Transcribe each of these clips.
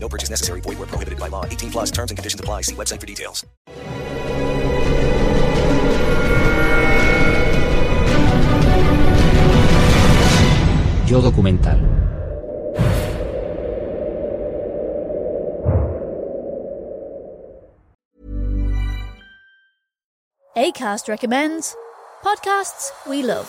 No purchase necessary. Void where prohibited by law. 18 plus terms and conditions apply. See website for details. Yo documental. ACAST recommends podcasts we love.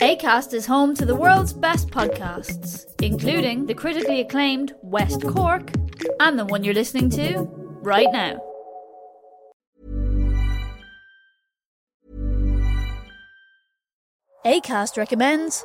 ACAST is home to the world's best podcasts, including the critically acclaimed West Cork and the one you're listening to right now. ACAST recommends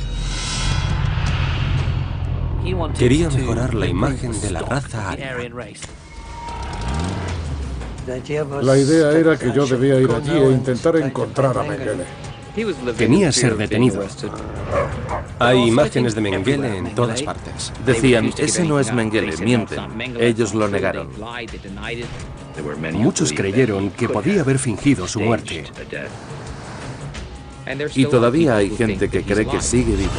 Quería mejorar la imagen de la raza aria. La idea era que yo debía ir allí e intentar encontrar a Mengele. Temía ser detenido. Hay imágenes de Mengele en todas partes. Decían, ese no es Mengele, mienten. Ellos lo negaron. Muchos creyeron que podía haber fingido su muerte. Y todavía hay gente que cree que sigue vivo.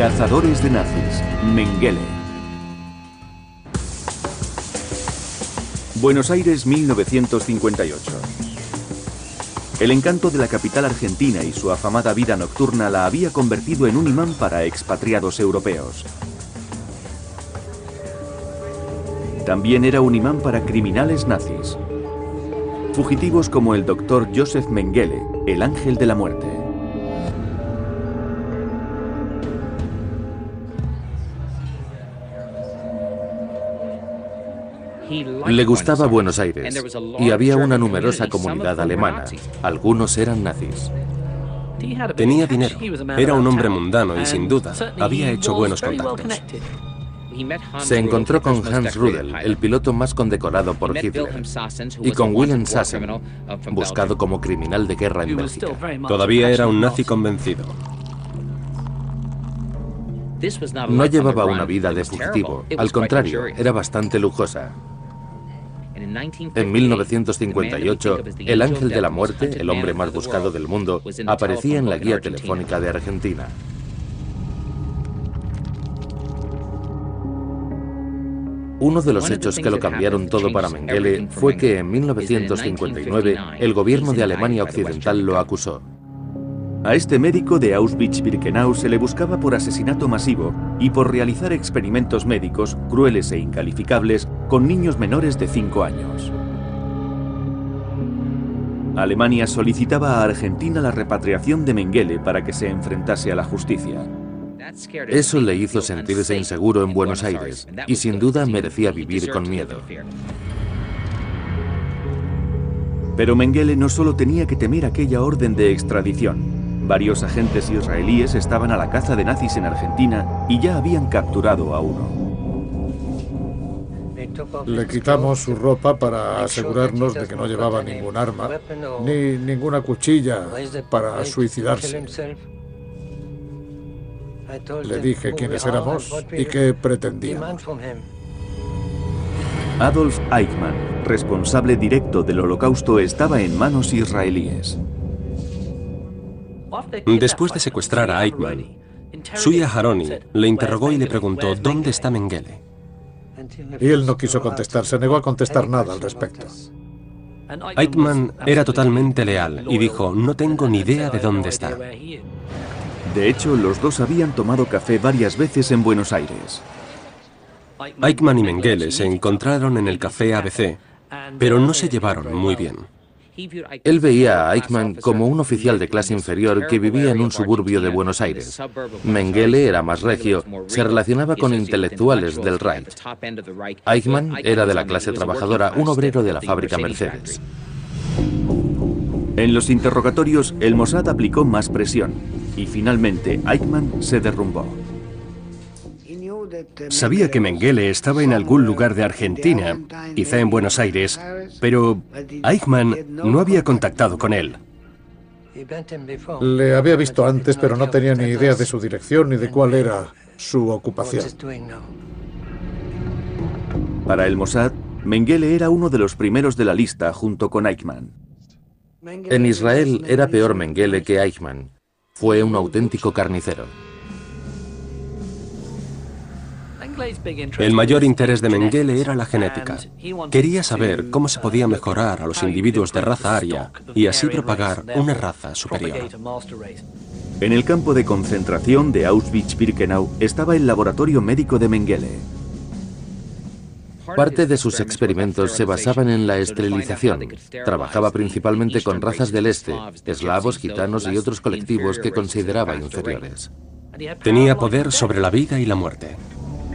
Cazadores de nazis, Mengele. Buenos Aires 1958. El encanto de la capital argentina y su afamada vida nocturna la había convertido en un imán para expatriados europeos. También era un imán para criminales nazis. Fugitivos como el doctor Joseph Mengele, el ángel de la muerte. Le gustaba Buenos Aires y había una numerosa comunidad alemana. Algunos eran nazis. Tenía dinero. Era un hombre mundano y sin duda había hecho buenos contactos. Se encontró con Hans Rudel, el piloto más condecorado por Hitler, y con Wilhelm Sassen, buscado como criminal de guerra en Bélgica. Todavía era un nazi convencido. No llevaba una vida de fugitivo, al contrario, era bastante lujosa. En 1958, el ángel de la muerte, el hombre más buscado del mundo, aparecía en la guía telefónica de Argentina. Uno de los hechos que lo cambiaron todo para Mengele fue que en 1959 el gobierno de Alemania Occidental lo acusó. A este médico de Auschwitz-Birkenau se le buscaba por asesinato masivo y por realizar experimentos médicos crueles e incalificables con niños menores de 5 años. Alemania solicitaba a Argentina la repatriación de Mengele para que se enfrentase a la justicia. Eso le hizo sentirse inseguro en Buenos Aires y sin duda merecía vivir con miedo. Pero Mengele no solo tenía que temer aquella orden de extradición. Varios agentes israelíes estaban a la caza de nazis en Argentina y ya habían capturado a uno. Le quitamos su ropa para asegurarnos de que no llevaba ningún arma, ni ninguna cuchilla para suicidarse. Le dije quiénes éramos y qué pretendíamos. Adolf Eichmann, responsable directo del holocausto, estaba en manos israelíes. Después de secuestrar a Eichmann, Suya Haroni le interrogó y le preguntó dónde está Mengele. Y él no quiso contestar, se negó a contestar nada al respecto. Eichmann era totalmente leal y dijo, no tengo ni idea de dónde está. De hecho, los dos habían tomado café varias veces en Buenos Aires. Eichmann y Mengele se encontraron en el café ABC, pero no se llevaron muy bien. Él veía a Eichmann como un oficial de clase inferior que vivía en un suburbio de Buenos Aires. Mengele era más regio, se relacionaba con intelectuales del Reich. Eichmann era de la clase trabajadora, un obrero de la fábrica Mercedes. En los interrogatorios, el Mossad aplicó más presión y finalmente Eichmann se derrumbó. Sabía que Mengele estaba en algún lugar de Argentina, quizá en Buenos Aires, pero Eichmann no había contactado con él. Le había visto antes, pero no tenía ni idea de su dirección ni de cuál era su ocupación. Para el Mossad, Mengele era uno de los primeros de la lista junto con Eichmann. En Israel era peor Mengele que Eichmann. Fue un auténtico carnicero. El mayor interés de Mengele era la genética. Quería saber cómo se podía mejorar a los individuos de raza aria y así propagar una raza superior. En el campo de concentración de Auschwitz-Birkenau estaba el laboratorio médico de Mengele. Parte de sus experimentos se basaban en la esterilización. Trabajaba principalmente con razas del este, eslavos, gitanos y otros colectivos que consideraba inferiores. Tenía poder sobre la vida y la muerte.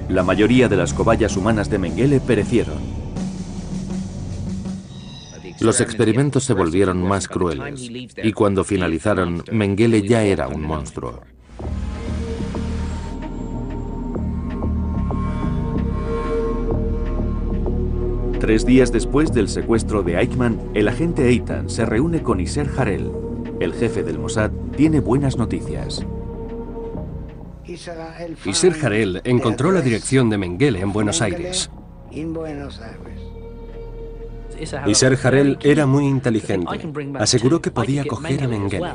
La mayoría de las cobayas humanas de Mengele perecieron. Los experimentos se volvieron más crueles y cuando finalizaron, Mengele ya era un monstruo. Tres días después del secuestro de Eichmann, el agente Eitan se reúne con Iser Harel. El jefe del Mossad tiene buenas noticias. Iser Harel encontró la dirección de Mengele en Buenos Aires. Iser Harel era muy inteligente. Aseguró que podía coger a Mengele.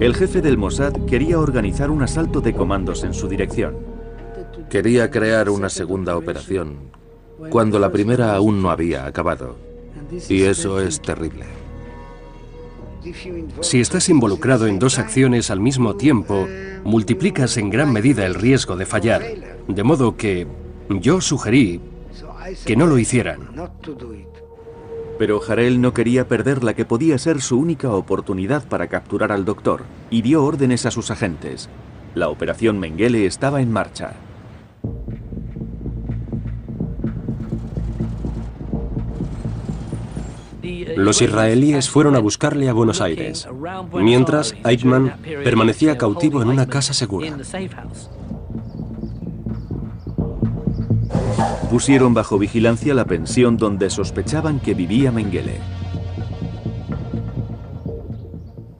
El jefe del Mossad quería organizar un asalto de comandos en su dirección. Quería crear una segunda operación cuando la primera aún no había acabado. Y eso es terrible. Si estás involucrado en dos acciones al mismo tiempo, multiplicas en gran medida el riesgo de fallar. De modo que yo sugerí que no lo hicieran. Pero Jarel no quería perder la que podía ser su única oportunidad para capturar al doctor y dio órdenes a sus agentes. La operación Mengele estaba en marcha. Los israelíes fueron a buscarle a Buenos Aires, mientras Eichmann permanecía cautivo en una casa segura. Pusieron bajo vigilancia la pensión donde sospechaban que vivía Mengele.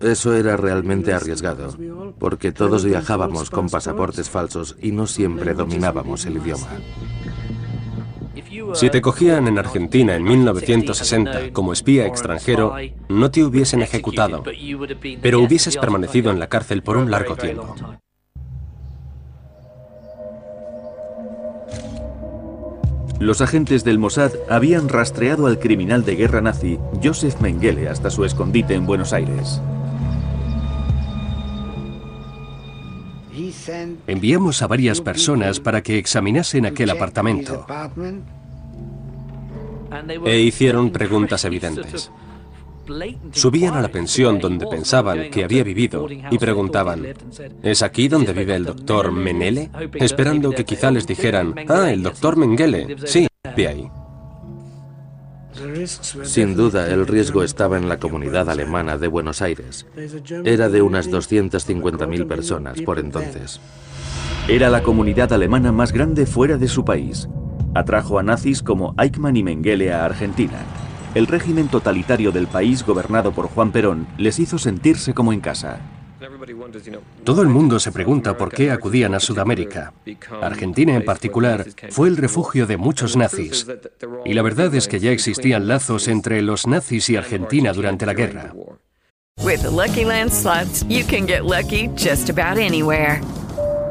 Eso era realmente arriesgado, porque todos viajábamos con pasaportes falsos y no siempre dominábamos el idioma. Si te cogían en Argentina en 1960 como espía extranjero, no te hubiesen ejecutado, pero hubieses permanecido en la cárcel por un largo tiempo. Los agentes del Mossad habían rastreado al criminal de guerra nazi Josef Mengele hasta su escondite en Buenos Aires. Enviamos a varias personas para que examinasen aquel apartamento. E hicieron preguntas evidentes. Subían a la pensión donde pensaban que había vivido y preguntaban, ¿es aquí donde vive el doctor Menele? Esperando que quizá les dijeran, ah, el doctor Mengele, sí, de ahí. Sin duda, el riesgo estaba en la comunidad alemana de Buenos Aires. Era de unas 250.000 personas por entonces. Era la comunidad alemana más grande fuera de su país. Atrajo a nazis como Eichmann y Mengele a Argentina. El régimen totalitario del país gobernado por Juan Perón les hizo sentirse como en casa. Todo el mundo se pregunta por qué acudían a Sudamérica. Argentina en particular fue el refugio de muchos nazis. Y la verdad es que ya existían lazos entre los nazis y Argentina durante la guerra. With Lucky Land slots, you can get lucky just about anywhere.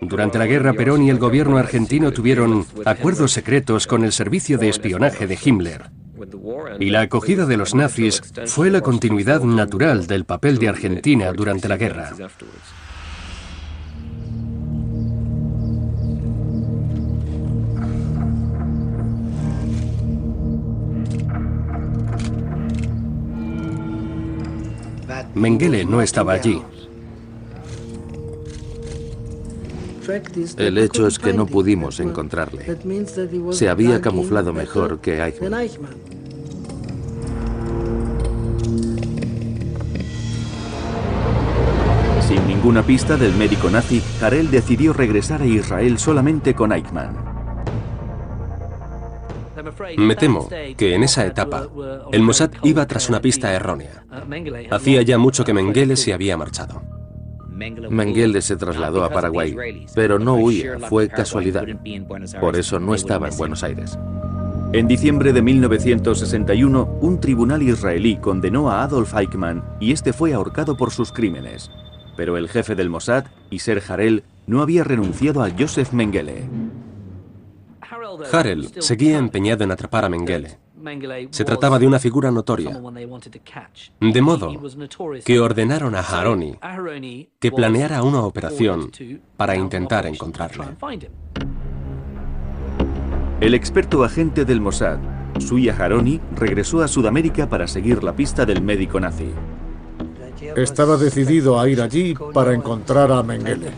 Durante la guerra, Perón y el gobierno argentino tuvieron acuerdos secretos con el servicio de espionaje de Himmler. Y la acogida de los nazis fue la continuidad natural del papel de Argentina durante la guerra. Mengele no estaba allí. El hecho es que no pudimos encontrarle. Se había camuflado mejor que Eichmann. Sin ninguna pista del médico nazi, Harel decidió regresar a Israel solamente con Eichmann. Me temo que en esa etapa el Mossad iba tras una pista errónea. Hacía ya mucho que Mengele se había marchado. Mengele se trasladó a Paraguay, pero no huía, fue casualidad. Por eso no estaba en Buenos Aires. En diciembre de 1961, un tribunal israelí condenó a Adolf Eichmann y este fue ahorcado por sus crímenes. Pero el jefe del Mossad, Iser Harel, no había renunciado a Joseph Mengele. Harel seguía empeñado en atrapar a Mengele. Se trataba de una figura notoria. De modo que ordenaron a Haroni que planeara una operación para intentar encontrarlo. El experto agente del Mossad, Suya Haroni, regresó a Sudamérica para seguir la pista del médico nazi. Estaba decidido a ir allí para encontrar a Mengele.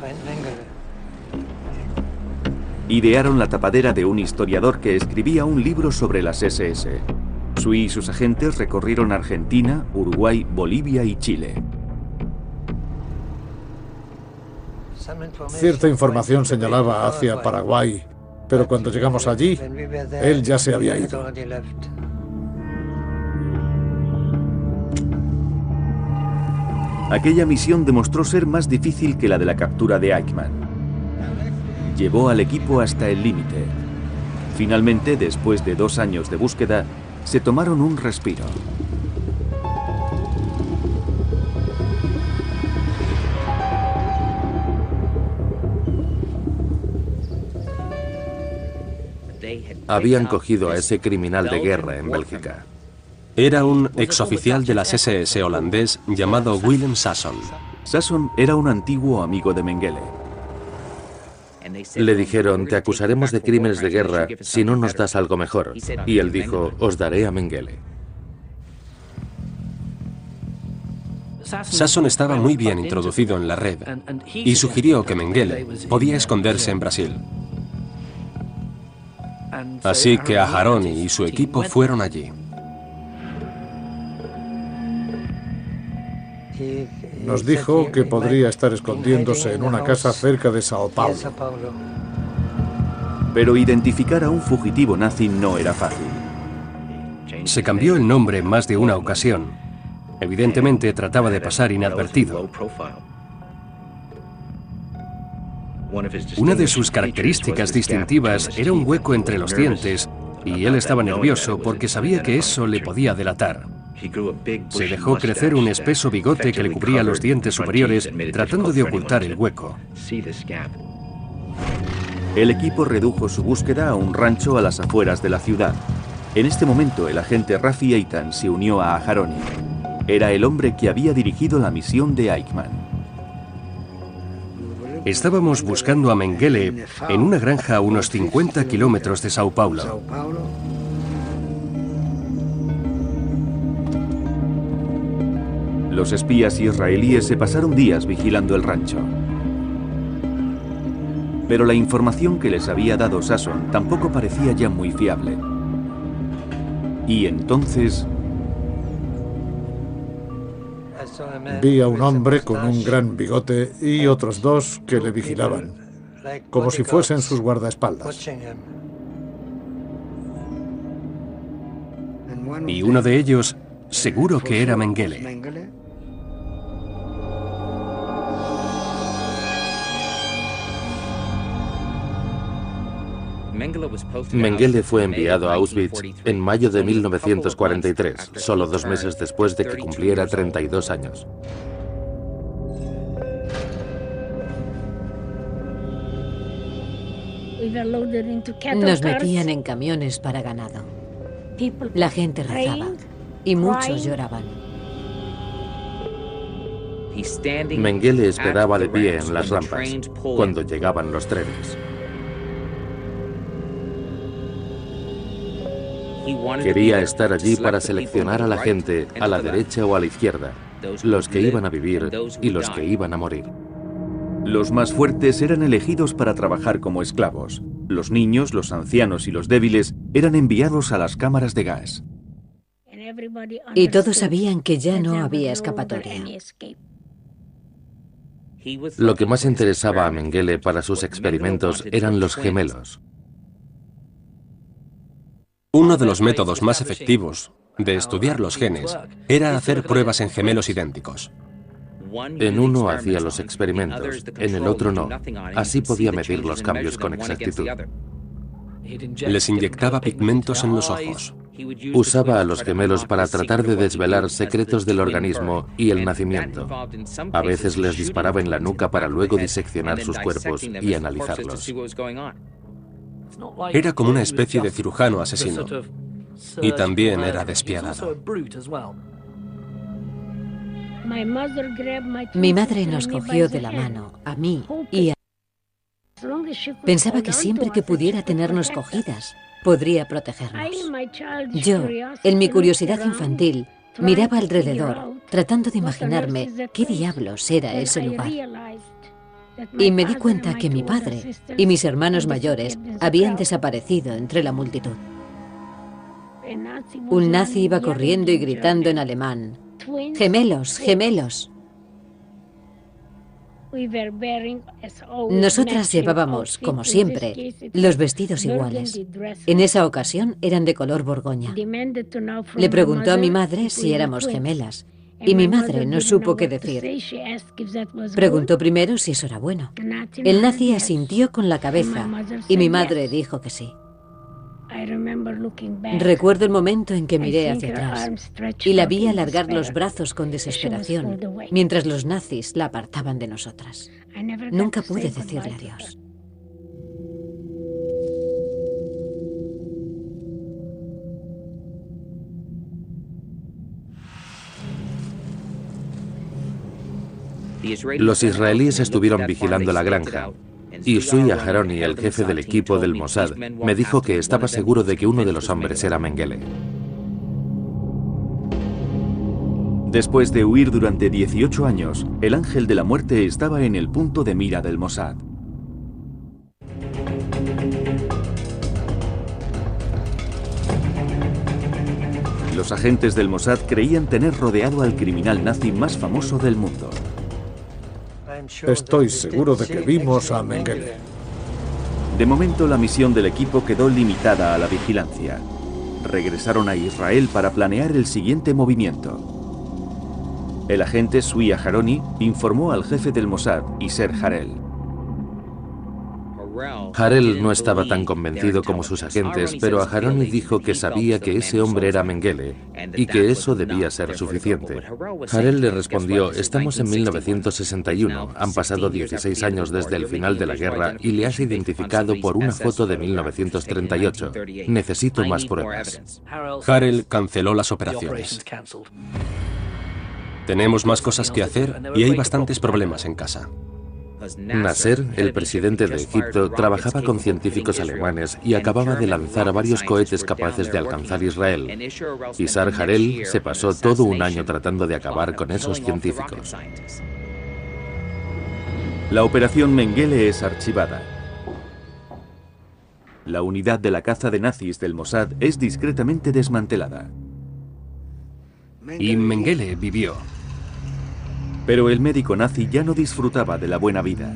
Idearon la tapadera de un historiador que escribía un libro sobre las SS. Sui y sus agentes recorrieron Argentina, Uruguay, Bolivia y Chile. Cierta información señalaba hacia Paraguay, pero cuando llegamos allí, él ya se había ido. Aquella misión demostró ser más difícil que la de la captura de Eichmann. Llevó al equipo hasta el límite. Finalmente, después de dos años de búsqueda, se tomaron un respiro. Habían cogido a ese criminal de guerra en Bélgica. Era un exoficial de las SS holandés llamado Willem Sasson. Sasson era un antiguo amigo de Mengele. Le dijeron, te acusaremos de crímenes de guerra si no nos das algo mejor. Y él dijo, os daré a Mengele. Sasson estaba muy bien introducido en la red y sugirió que Mengele podía esconderse en Brasil. Así que Aharoni y su equipo fueron allí. Nos dijo que podría estar escondiéndose en una casa cerca de Sao Paulo. Pero identificar a un fugitivo nazi no era fácil. Se cambió el nombre en más de una ocasión. Evidentemente trataba de pasar inadvertido. Una de sus características distintivas era un hueco entre los dientes y él estaba nervioso porque sabía que eso le podía delatar. Se dejó crecer un espeso bigote que le cubría los dientes superiores tratando de ocultar el hueco. El equipo redujo su búsqueda a un rancho a las afueras de la ciudad. En este momento el agente Rafi Eitan se unió a Aharoni. Era el hombre que había dirigido la misión de Eichmann. Estábamos buscando a Mengele en una granja a unos 50 kilómetros de Sao Paulo. Los espías israelíes se pasaron días vigilando el rancho. Pero la información que les había dado Sasson tampoco parecía ya muy fiable. Y entonces... Vi a un hombre con un gran bigote y otros dos que le vigilaban, como si fuesen sus guardaespaldas. Y uno de ellos seguro que era Mengele. Mengele fue enviado a Auschwitz en mayo de 1943, solo dos meses después de que cumpliera 32 años. Nos metían en camiones para ganado. La gente rezaba y muchos lloraban. Mengele esperaba de pie en las rampas cuando llegaban los trenes. Quería estar allí para seleccionar a la gente a la derecha o a la izquierda, los que iban a vivir y los que iban a morir. Los más fuertes eran elegidos para trabajar como esclavos. Los niños, los ancianos y los débiles eran enviados a las cámaras de gas. Y todos sabían que ya no había escapatoria. Lo que más interesaba a Mengele para sus experimentos eran los gemelos. Uno de los métodos más efectivos de estudiar los genes era hacer pruebas en gemelos idénticos. En uno hacía los experimentos, en el otro no. Así podía medir los cambios con exactitud. Les inyectaba pigmentos en los ojos. Usaba a los gemelos para tratar de desvelar secretos del organismo y el nacimiento. A veces les disparaba en la nuca para luego diseccionar sus cuerpos y analizarlos. Era como una especie de cirujano asesino. Y también era despiadado. Mi madre nos cogió de la mano, a mí y a... Pensaba que siempre que pudiera tenernos cogidas, podría protegernos. Yo, en mi curiosidad infantil, miraba alrededor, tratando de imaginarme qué diablos era ese lugar. Y me di cuenta que mi padre y mis hermanos mayores habían desaparecido entre la multitud. Un nazi iba corriendo y gritando en alemán, Gemelos, gemelos. Nosotras llevábamos, como siempre, los vestidos iguales. En esa ocasión eran de color borgoña. Le preguntó a mi madre si éramos gemelas y mi madre no supo qué decir. Preguntó primero si eso era bueno. El nazi asintió con la cabeza y mi madre dijo que sí. Recuerdo el momento en que miré hacia atrás y la vi alargar los brazos con desesperación mientras los nazis la apartaban de nosotras. Nunca pude decirle adiós. Los israelíes estuvieron vigilando la granja y Sui Aharoni, el jefe del equipo del Mossad, me dijo que estaba seguro de que uno de los hombres era Mengele. Después de huir durante 18 años, el ángel de la muerte estaba en el punto de mira del Mossad. Los agentes del Mossad creían tener rodeado al criminal nazi más famoso del mundo. Estoy seguro de que vimos a Mengele. De momento la misión del equipo quedó limitada a la vigilancia. Regresaron a Israel para planear el siguiente movimiento. El agente Sui Haroni informó al jefe del Mossad, Iser Harel. Harel no estaba tan convencido como sus agentes, pero Aharoni dijo que sabía que ese hombre era Mengele y que eso debía ser suficiente. Harel le respondió, estamos en 1961, han pasado 16 años desde el final de la guerra y le has identificado por una foto de 1938. Necesito más pruebas. Harel canceló las operaciones. Tenemos más cosas que hacer y hay bastantes problemas en casa. Nasser, el presidente de Egipto, trabajaba con científicos alemanes y acababa de lanzar varios cohetes capaces de alcanzar Israel. Y Sar Harel se pasó todo un año tratando de acabar con esos científicos. La operación Mengele es archivada. La unidad de la caza de nazis del Mossad es discretamente desmantelada. Y Mengele vivió. Pero el médico nazi ya no disfrutaba de la buena vida.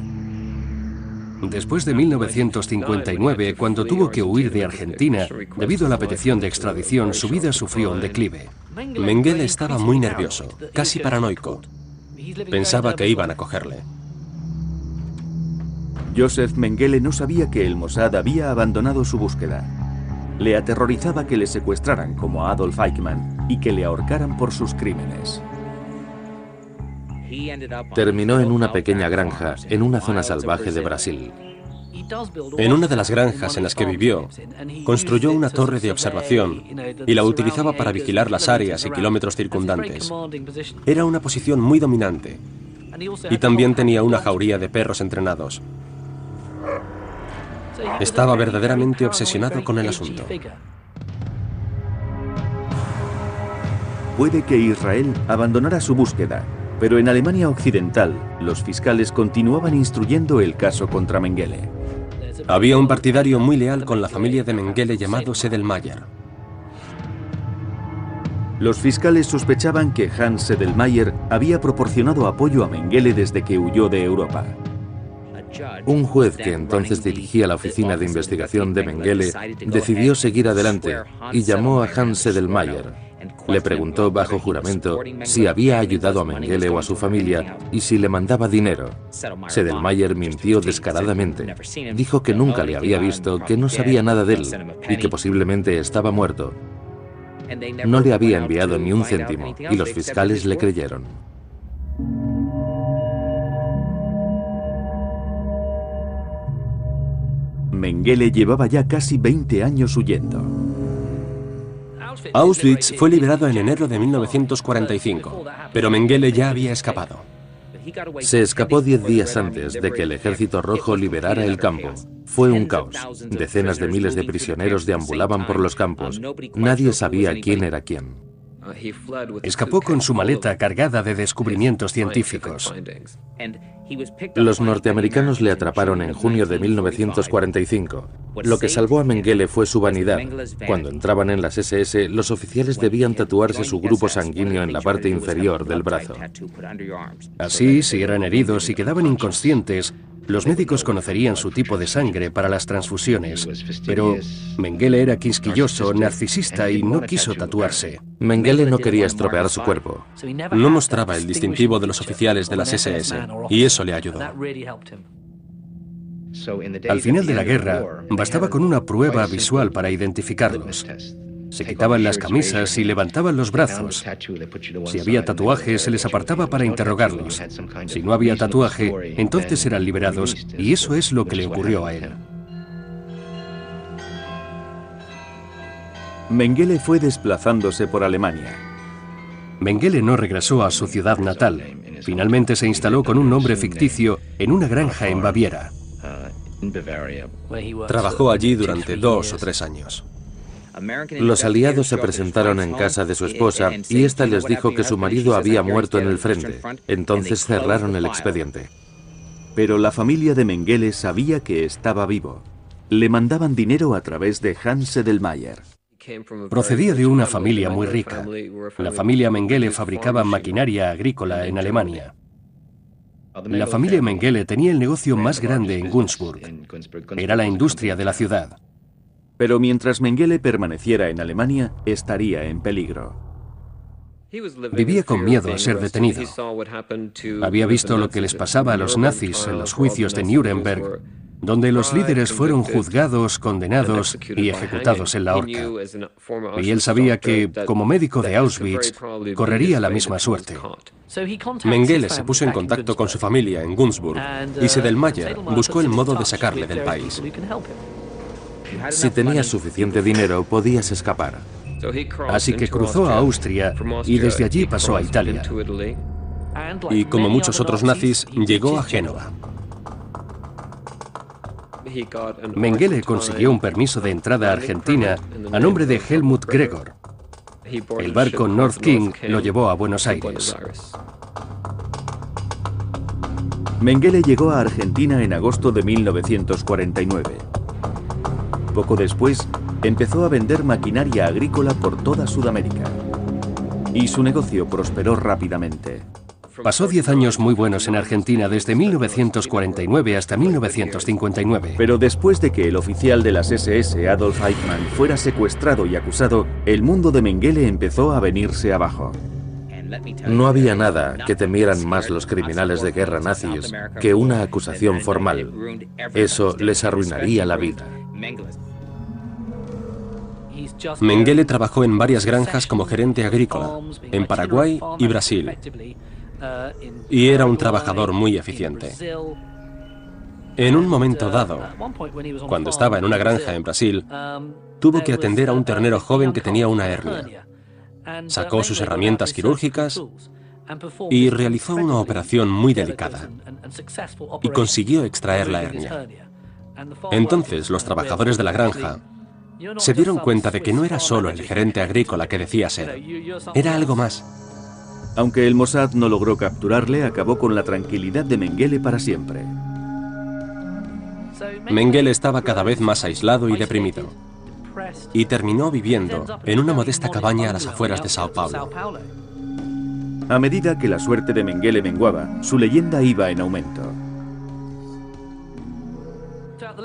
Después de 1959, cuando tuvo que huir de Argentina, debido a la petición de extradición, su vida sufrió un declive. Mengele estaba muy nervioso, casi paranoico. Pensaba que iban a cogerle. Joseph Mengele no sabía que el Mossad había abandonado su búsqueda. Le aterrorizaba que le secuestraran como a Adolf Eichmann y que le ahorcaran por sus crímenes. Terminó en una pequeña granja, en una zona salvaje de Brasil. En una de las granjas en las que vivió, construyó una torre de observación y la utilizaba para vigilar las áreas y kilómetros circundantes. Era una posición muy dominante y también tenía una jauría de perros entrenados. Estaba verdaderamente obsesionado con el asunto. Puede que Israel abandonara su búsqueda, pero en Alemania Occidental, los fiscales continuaban instruyendo el caso contra Mengele. Había un partidario muy leal con la familia de Mengele llamado Sedelmayer. Los fiscales sospechaban que Hans Sedelmayer había proporcionado apoyo a Mengele desde que huyó de Europa. Un juez que entonces dirigía la oficina de investigación de Mengele decidió seguir adelante y llamó a Hans Sedelmayer. Le preguntó bajo juramento si había ayudado a Mengele o a su familia y si le mandaba dinero. Sedelmayer mintió descaradamente. Dijo que nunca le había visto, que no sabía nada de él y que posiblemente estaba muerto. No le había enviado ni un céntimo y los fiscales le creyeron. Mengele llevaba ya casi 20 años huyendo. Auschwitz fue liberado en enero de 1945, pero Mengele ya había escapado. Se escapó diez días antes de que el Ejército Rojo liberara el campo. Fue un caos. Decenas de miles de prisioneros deambulaban por los campos. Nadie sabía quién era quién. Escapó con su maleta cargada de descubrimientos científicos. Los norteamericanos le atraparon en junio de 1945. Lo que salvó a Mengele fue su vanidad. Cuando entraban en las SS, los oficiales debían tatuarse su grupo sanguíneo en la parte inferior del brazo. Así, si eran heridos y quedaban inconscientes, los médicos conocerían su tipo de sangre para las transfusiones, pero Mengele era quisquilloso, narcisista y no quiso tatuarse. Mengele no quería estropear su cuerpo. No mostraba el distintivo de los oficiales de las SS, y eso le ayudó. Al final de la guerra, bastaba con una prueba visual para identificarlos. Se quitaban las camisas y levantaban los brazos. Si había tatuaje, se les apartaba para interrogarlos. Si no había tatuaje, entonces eran liberados y eso es lo que le ocurrió a él. Mengele fue desplazándose por Alemania. Mengele no regresó a su ciudad natal. Finalmente se instaló con un nombre ficticio en una granja en Baviera. Trabajó allí durante dos o tres años. Los aliados se presentaron en casa de su esposa y ésta les dijo que su marido había muerto en el frente. Entonces cerraron el expediente. Pero la familia de Mengele sabía que estaba vivo. Le mandaban dinero a través de Hans Edelmayer. Procedía de una familia muy rica. La familia Mengele fabricaba maquinaria agrícola en Alemania. La familia Mengele tenía el negocio más grande en Günzburg. Era la industria de la ciudad. Pero mientras Mengele permaneciera en Alemania, estaría en peligro. Vivía con miedo a ser detenido. Había visto lo que les pasaba a los nazis en los juicios de Nuremberg, donde los líderes fueron juzgados, condenados y ejecutados en la horca. Y él sabía que, como médico de Auschwitz, correría la misma suerte. Mengele se puso en contacto con su familia en Günzburg y Sedelmayer buscó el modo de sacarle del país. Si tenías suficiente dinero, podías escapar. Así que cruzó a Austria y desde allí pasó a Italia. Y como muchos otros nazis, llegó a Génova. Mengele consiguió un permiso de entrada a Argentina a nombre de Helmut Gregor. El barco North King lo llevó a Buenos Aires. Mengele llegó a Argentina en agosto de 1949. Poco después, empezó a vender maquinaria agrícola por toda Sudamérica. Y su negocio prosperó rápidamente. Pasó 10 años muy buenos en Argentina desde 1949 hasta 1959. Pero después de que el oficial de las SS, Adolf Eichmann, fuera secuestrado y acusado, el mundo de Mengele empezó a venirse abajo. No había nada que temieran más los criminales de guerra nazis que una acusación formal. Eso les arruinaría la vida. Mengele trabajó en varias granjas como gerente agrícola, en Paraguay y Brasil, y era un trabajador muy eficiente. En un momento dado, cuando estaba en una granja en Brasil, tuvo que atender a un ternero joven que tenía una hernia. Sacó sus herramientas quirúrgicas y realizó una operación muy delicada y consiguió extraer la hernia. Entonces los trabajadores de la granja se dieron cuenta de que no era solo el gerente agrícola que decía ser, era algo más. Aunque el Mossad no logró capturarle, acabó con la tranquilidad de Mengele para siempre. Mengele estaba cada vez más aislado y deprimido, y terminó viviendo en una modesta cabaña a las afueras de Sao Paulo. A medida que la suerte de Mengele menguaba, su leyenda iba en aumento.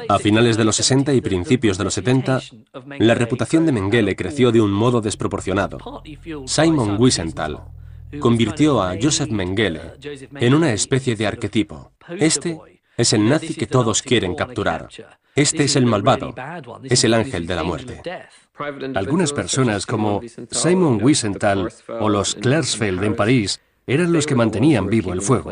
A finales de los 60 y principios de los 70, la reputación de Mengele creció de un modo desproporcionado. Simon Wiesenthal convirtió a Joseph Mengele en una especie de arquetipo. Este es el nazi que todos quieren capturar. Este es el malvado. Es el ángel de la muerte. Algunas personas como Simon Wiesenthal o los Klarsfeld en París eran los que mantenían vivo el fuego.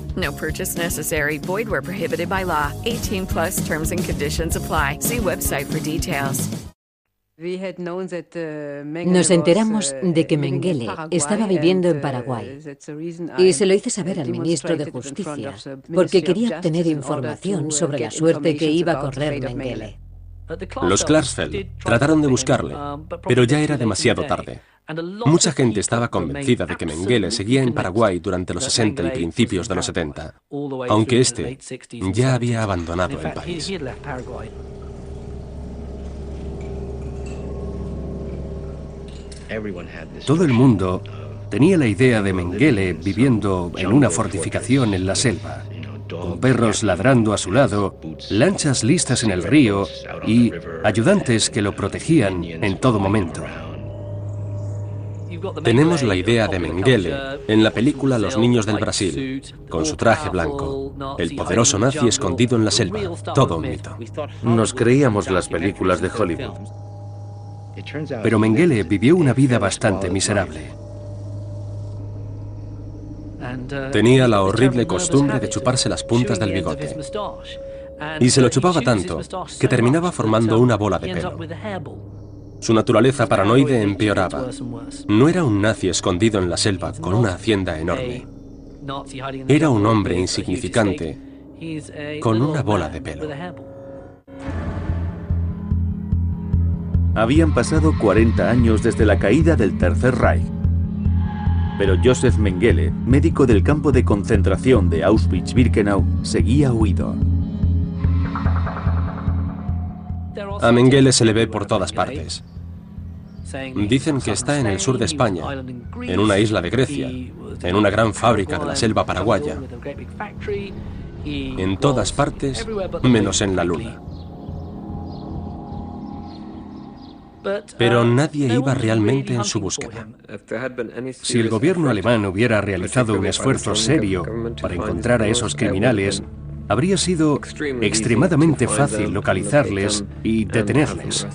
No purchase necessary. Void where prohibited by law. 18 plus terms and conditions apply. See website for details. Nos enteramos de que Mengele estaba viviendo en Paraguay y se lo hice saber al ministro de Justicia porque quería obtener información sobre la suerte que iba a correr Mengele. Los Klarsfeld trataron de buscarle, pero ya era demasiado tarde. Mucha gente estaba convencida de que Mengele seguía en Paraguay durante los 60 y principios de los 70, aunque este ya había abandonado el país. Todo el mundo tenía la idea de Mengele viviendo en una fortificación en la selva, con perros ladrando a su lado, lanchas listas en el río y ayudantes que lo protegían en todo momento. Tenemos la idea de Mengele en la película Los niños del Brasil, con su traje blanco, el poderoso nazi escondido en la selva, todo un mito. Nos creíamos las películas de Hollywood. Pero Mengele vivió una vida bastante miserable. Tenía la horrible costumbre de chuparse las puntas del bigote. Y se lo chupaba tanto que terminaba formando una bola de pelo. Su naturaleza paranoide empeoraba. No era un nazi escondido en la selva con una hacienda enorme. Era un hombre insignificante con una bola de pelo. Habían pasado 40 años desde la caída del Tercer Reich. Pero Joseph Mengele, médico del campo de concentración de Auschwitz-Birkenau, seguía huido. A Mengele se le ve por todas partes. Dicen que está en el sur de España, en una isla de Grecia, en una gran fábrica de la selva paraguaya. En todas partes, menos en la Luna. Pero nadie iba realmente en su búsqueda. Si el gobierno alemán hubiera realizado un esfuerzo serio para encontrar a esos criminales, habría sido extremadamente fácil localizarles y detenerles.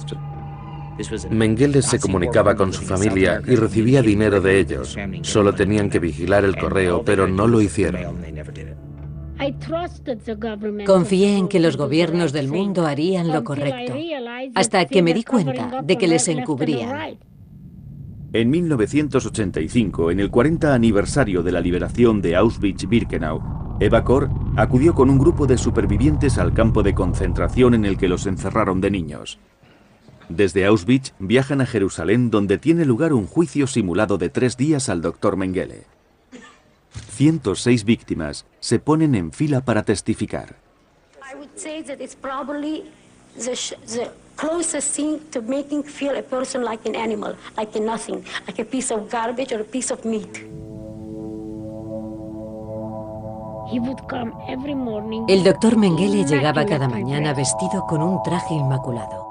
Mengele se comunicaba con su familia y recibía dinero de ellos. Solo tenían que vigilar el correo, pero no lo hicieron. Confié en que los gobiernos del mundo harían lo correcto, hasta que me di cuenta de que les encubrían. En 1985, en el 40 aniversario de la liberación de Auschwitz-Birkenau, Eva Kor acudió con un grupo de supervivientes al campo de concentración en el que los encerraron de niños. Desde Auschwitz viajan a Jerusalén donde tiene lugar un juicio simulado de tres días al doctor Mengele. 106 víctimas se ponen en fila para testificar. El doctor Mengele llegaba cada mañana vestido con un traje inmaculado.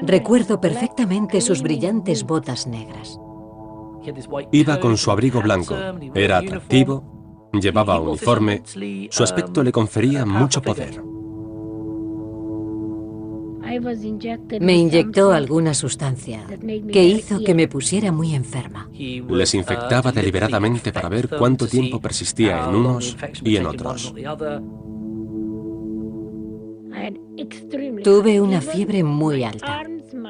Recuerdo perfectamente sus brillantes botas negras. Iba con su abrigo blanco, era atractivo, llevaba uniforme, su aspecto le confería mucho poder. Me inyectó alguna sustancia que hizo que me pusiera muy enferma. Les infectaba deliberadamente para ver cuánto tiempo persistía en unos y en otros. Tuve una fiebre muy alta.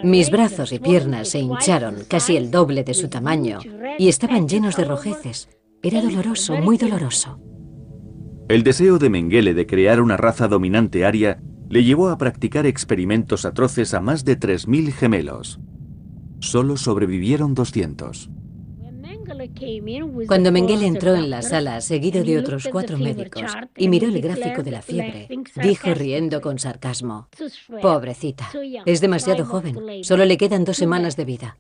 Mis brazos y piernas se hincharon casi el doble de su tamaño y estaban llenos de rojeces. Era doloroso, muy doloroso. El deseo de Mengele de crear una raza dominante aria le llevó a practicar experimentos atroces a más de 3.000 gemelos. Solo sobrevivieron 200. Cuando Mengele entró en la sala, seguido de otros cuatro médicos, y miró el gráfico de la fiebre, dijo riendo con sarcasmo, Pobrecita, es demasiado joven, solo le quedan dos semanas de vida.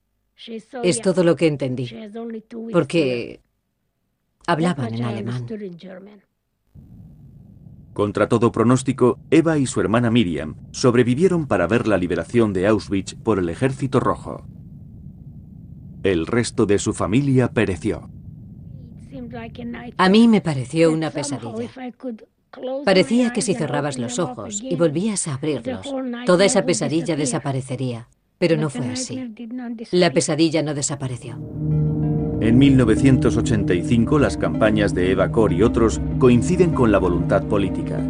Es todo lo que entendí, porque hablaban en alemán. Contra todo pronóstico, Eva y su hermana Miriam sobrevivieron para ver la liberación de Auschwitz por el Ejército Rojo. El resto de su familia pereció. A mí me pareció una pesadilla. Parecía que si cerrabas los ojos y volvías a abrirlos, toda esa pesadilla desaparecería. Pero no fue así. La pesadilla no desapareció. En 1985 las campañas de Eva Kor y otros coinciden con la voluntad política.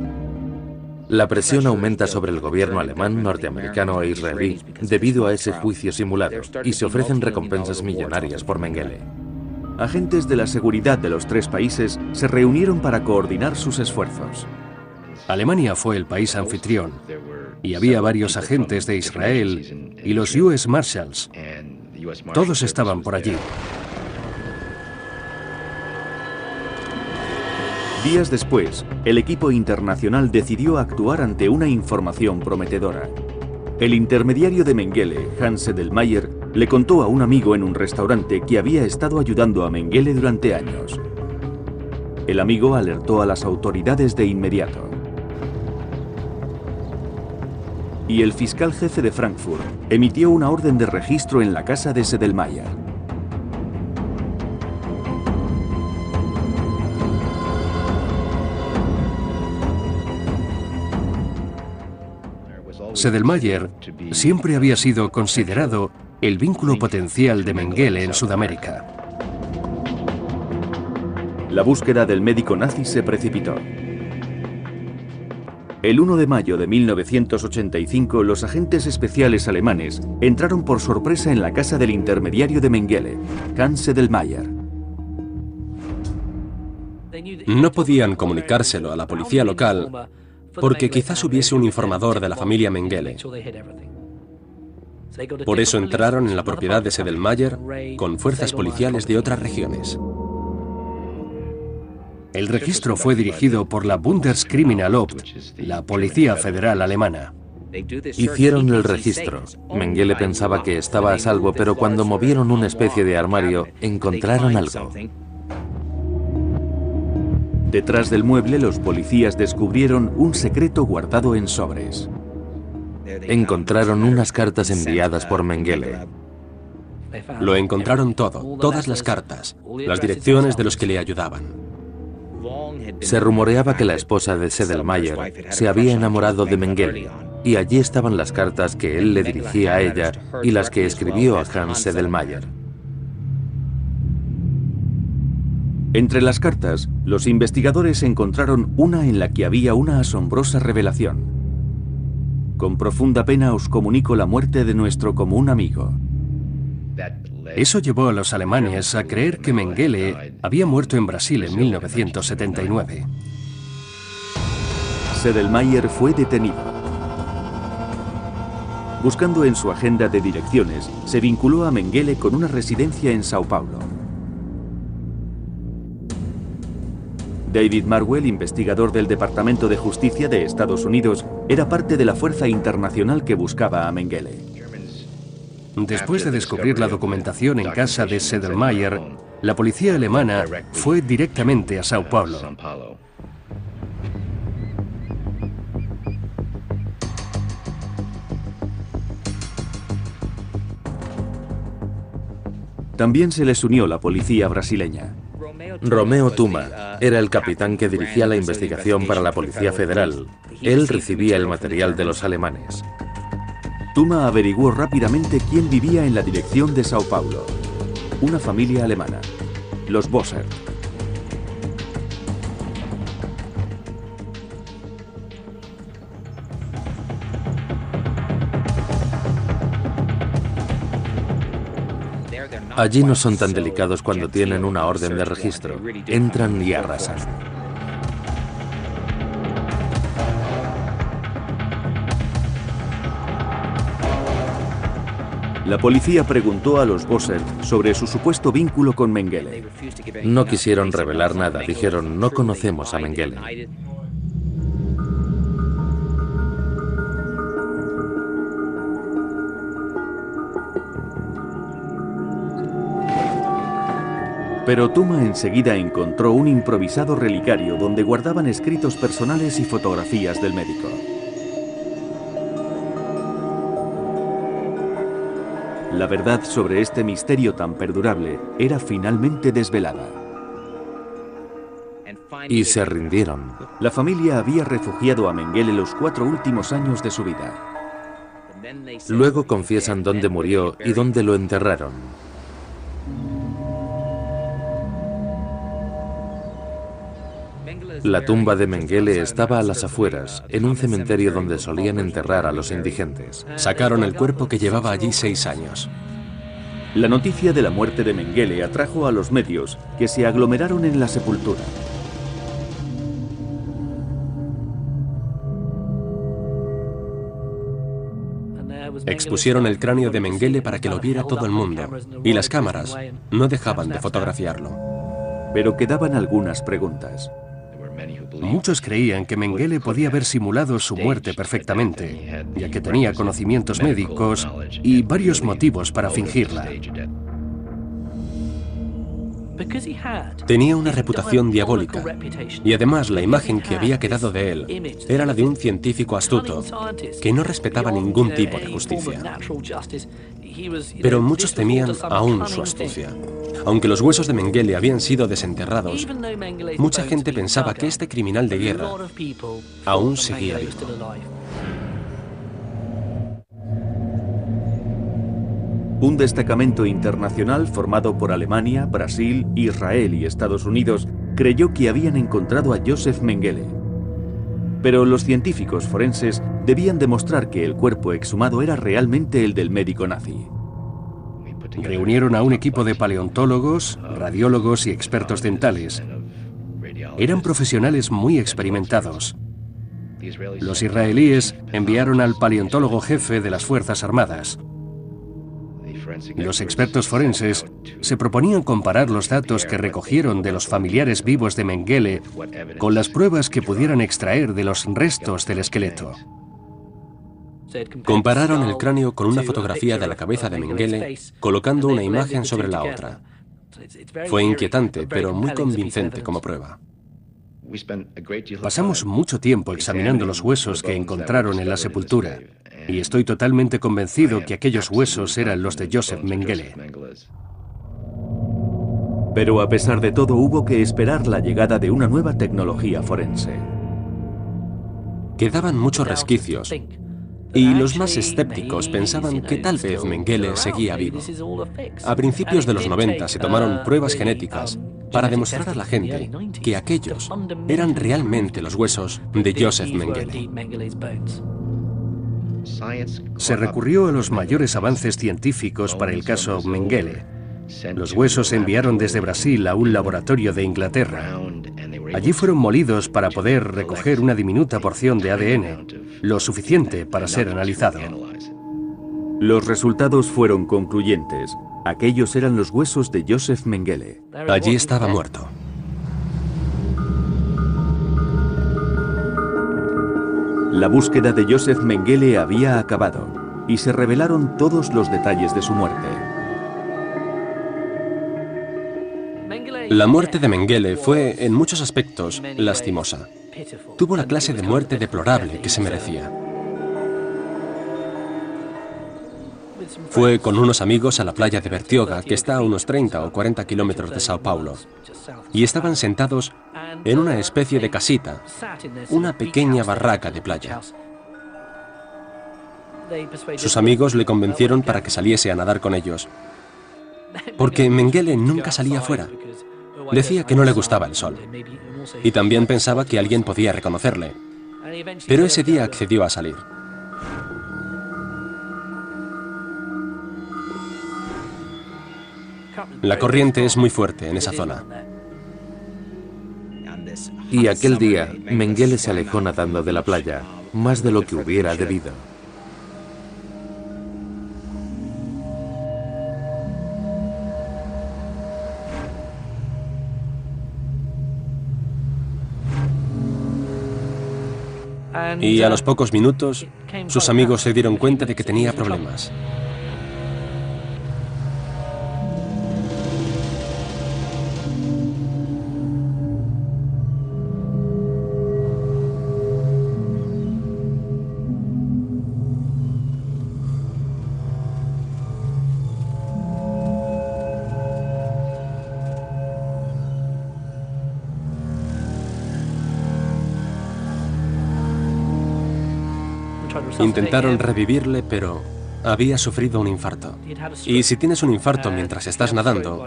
La presión aumenta sobre el gobierno alemán, norteamericano e israelí debido a ese juicio simulado y se ofrecen recompensas millonarias por Mengele. Agentes de la seguridad de los tres países se reunieron para coordinar sus esfuerzos. Alemania fue el país anfitrión y había varios agentes de Israel y los US Marshals. Todos estaban por allí. Días después, el equipo internacional decidió actuar ante una información prometedora. El intermediario de Mengele, Hans Edelmayer, le contó a un amigo en un restaurante que había estado ayudando a Mengele durante años. El amigo alertó a las autoridades de inmediato. Y el fiscal jefe de Frankfurt emitió una orden de registro en la casa de Sedelmayer. Sedelmayer siempre había sido considerado el vínculo potencial de Mengele en Sudamérica. La búsqueda del médico nazi se precipitó. El 1 de mayo de 1985, los agentes especiales alemanes entraron por sorpresa en la casa del intermediario de Mengele, Hans Sedelmayer. No podían comunicárselo a la policía local porque quizás hubiese un informador de la familia Mengele. Por eso entraron en la propiedad de Sedelmayer con fuerzas policiales de otras regiones. El registro fue dirigido por la Bundeskriminalamt, la Policía Federal Alemana. Hicieron el registro. Mengele pensaba que estaba a salvo, pero cuando movieron una especie de armario, encontraron algo. Detrás del mueble, los policías descubrieron un secreto guardado en sobres. Encontraron unas cartas enviadas por Mengele. Lo encontraron todo, todas las cartas, las direcciones de los que le ayudaban. Se rumoreaba que la esposa de Sedelmayer se había enamorado de Mengele, y allí estaban las cartas que él le dirigía a ella y las que escribió a Hans Sedelmayer. Entre las cartas, los investigadores encontraron una en la que había una asombrosa revelación. Con profunda pena os comunico la muerte de nuestro común amigo. Eso llevó a los alemanes a creer que Mengele había muerto en Brasil en 1979. Sedelmayer fue detenido. Buscando en su agenda de direcciones, se vinculó a Mengele con una residencia en Sao Paulo. David Marwell, investigador del Departamento de Justicia de Estados Unidos, era parte de la fuerza internacional que buscaba a Mengele. Después de descubrir la documentación en casa de Sedelmayer, la policía alemana fue directamente a Sao Paulo. También se les unió la policía brasileña. Romeo Tuma era el capitán que dirigía la investigación para la Policía Federal. Él recibía el material de los alemanes. Tuma averiguó rápidamente quién vivía en la dirección de Sao Paulo. Una familia alemana, los Bossert. Allí no son tan delicados cuando tienen una orden de registro. Entran y arrasan. La policía preguntó a los Bossert sobre su supuesto vínculo con Mengele. No quisieron revelar nada, dijeron no conocemos a Mengele. Pero Tuma enseguida encontró un improvisado relicario donde guardaban escritos personales y fotografías del médico. La verdad sobre este misterio tan perdurable era finalmente desvelada. Y se rindieron. La familia había refugiado a Mengele los cuatro últimos años de su vida. Luego confiesan dónde murió y dónde lo enterraron. La tumba de Mengele estaba a las afueras, en un cementerio donde solían enterrar a los indigentes. Sacaron el cuerpo que llevaba allí seis años. La noticia de la muerte de Mengele atrajo a los medios, que se aglomeraron en la sepultura. Expusieron el cráneo de Mengele para que lo viera todo el mundo, y las cámaras no dejaban de fotografiarlo. Pero quedaban algunas preguntas. Muchos creían que Mengele podía haber simulado su muerte perfectamente, ya que tenía conocimientos médicos y varios motivos para fingirla. Tenía una reputación diabólica y además la imagen que había quedado de él era la de un científico astuto que no respetaba ningún tipo de justicia. Pero muchos temían aún su astucia. Aunque los huesos de Mengele habían sido desenterrados, mucha gente pensaba que este criminal de guerra aún seguía vivo. Un destacamento internacional formado por Alemania, Brasil, Israel y Estados Unidos creyó que habían encontrado a Joseph Mengele. Pero los científicos forenses debían demostrar que el cuerpo exhumado era realmente el del médico nazi. Reunieron a un equipo de paleontólogos, radiólogos y expertos dentales. Eran profesionales muy experimentados. Los israelíes enviaron al paleontólogo jefe de las Fuerzas Armadas. Los expertos forenses se proponían comparar los datos que recogieron de los familiares vivos de Mengele con las pruebas que pudieran extraer de los restos del esqueleto. Compararon el cráneo con una fotografía de la cabeza de Mengele, colocando una imagen sobre la otra. Fue inquietante, pero muy convincente como prueba. Pasamos mucho tiempo examinando los huesos que encontraron en la sepultura y estoy totalmente convencido que aquellos huesos eran los de Joseph Mengele. Pero a pesar de todo hubo que esperar la llegada de una nueva tecnología forense. Quedaban muchos resquicios y los más escépticos pensaban que tal vez Mengele seguía vivo. A principios de los 90 se tomaron pruebas genéticas para demostrar a la gente que aquellos eran realmente los huesos de Joseph Mengele. Se recurrió a los mayores avances científicos para el caso Mengele. Los huesos se enviaron desde Brasil a un laboratorio de Inglaterra. Allí fueron molidos para poder recoger una diminuta porción de ADN, lo suficiente para ser analizado. Los resultados fueron concluyentes. Aquellos eran los huesos de Joseph Mengele. Allí estaba muerto. La búsqueda de Joseph Mengele había acabado y se revelaron todos los detalles de su muerte. La muerte de Mengele fue, en muchos aspectos, lastimosa. Tuvo la clase de muerte deplorable que se merecía. Fue con unos amigos a la playa de Bertioga, que está a unos 30 o 40 kilómetros de Sao Paulo, y estaban sentados en una especie de casita, una pequeña barraca de playa. Sus amigos le convencieron para que saliese a nadar con ellos, porque Mengele nunca salía fuera. Decía que no le gustaba el sol. Y también pensaba que alguien podía reconocerle. Pero ese día accedió a salir. La corriente es muy fuerte en esa zona. Y aquel día, Mengele se alejó nadando de la playa, más de lo que hubiera debido. Y a los pocos minutos, sus amigos se dieron cuenta de que tenía problemas. Intentaron revivirle, pero había sufrido un infarto. Y si tienes un infarto mientras estás nadando,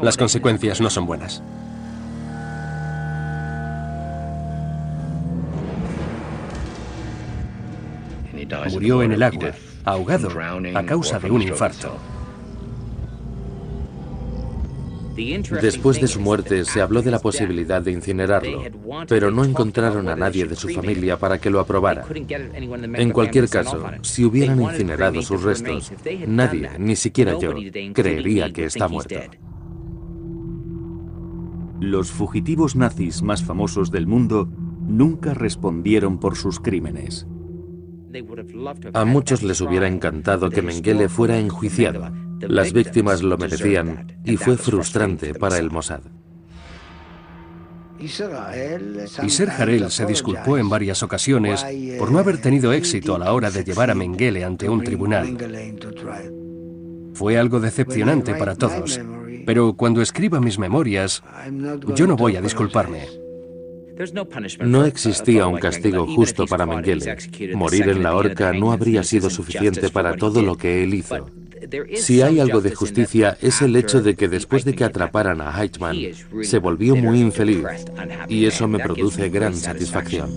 las consecuencias no son buenas. Murió en el agua, ahogado, a causa de un infarto. Después de su muerte se habló de la posibilidad de incinerarlo, pero no encontraron a nadie de su familia para que lo aprobara. En cualquier caso, si hubieran incinerado sus restos, nadie, ni siquiera yo, creería que está muerto. Los fugitivos nazis más famosos del mundo nunca respondieron por sus crímenes. A muchos les hubiera encantado que Mengele fuera enjuiciado, las víctimas lo merecían y fue frustrante para el Mossad. Isser Harel se disculpó en varias ocasiones por no haber tenido éxito a la hora de llevar a Mengele ante un tribunal. Fue algo decepcionante para todos, pero cuando escriba mis memorias, yo no voy a disculparme. No existía un castigo justo para Mengele. Morir en la horca no habría sido suficiente para todo lo que él hizo. Si hay algo de justicia es el hecho de que después de que atraparan a Heitman, se volvió muy infeliz. y eso me produce gran satisfacción.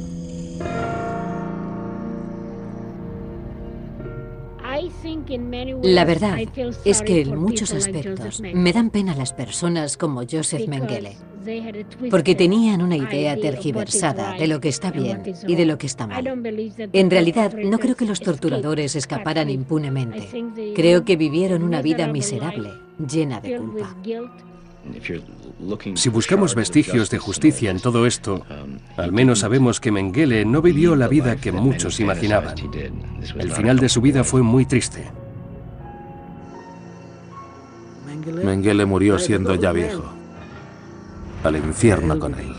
La verdad es que en muchos aspectos me dan pena las personas como Joseph Mengele, porque tenían una idea tergiversada de lo que está bien y de lo que está mal. En realidad, no creo que los torturadores escaparan impunemente. Creo que vivieron una vida miserable, llena de culpa. Si buscamos vestigios de justicia en todo esto, al menos sabemos que Mengele no vivió la vida que muchos imaginaban. El final de su vida fue muy triste. Mengele murió siendo ya viejo. Al infierno con él.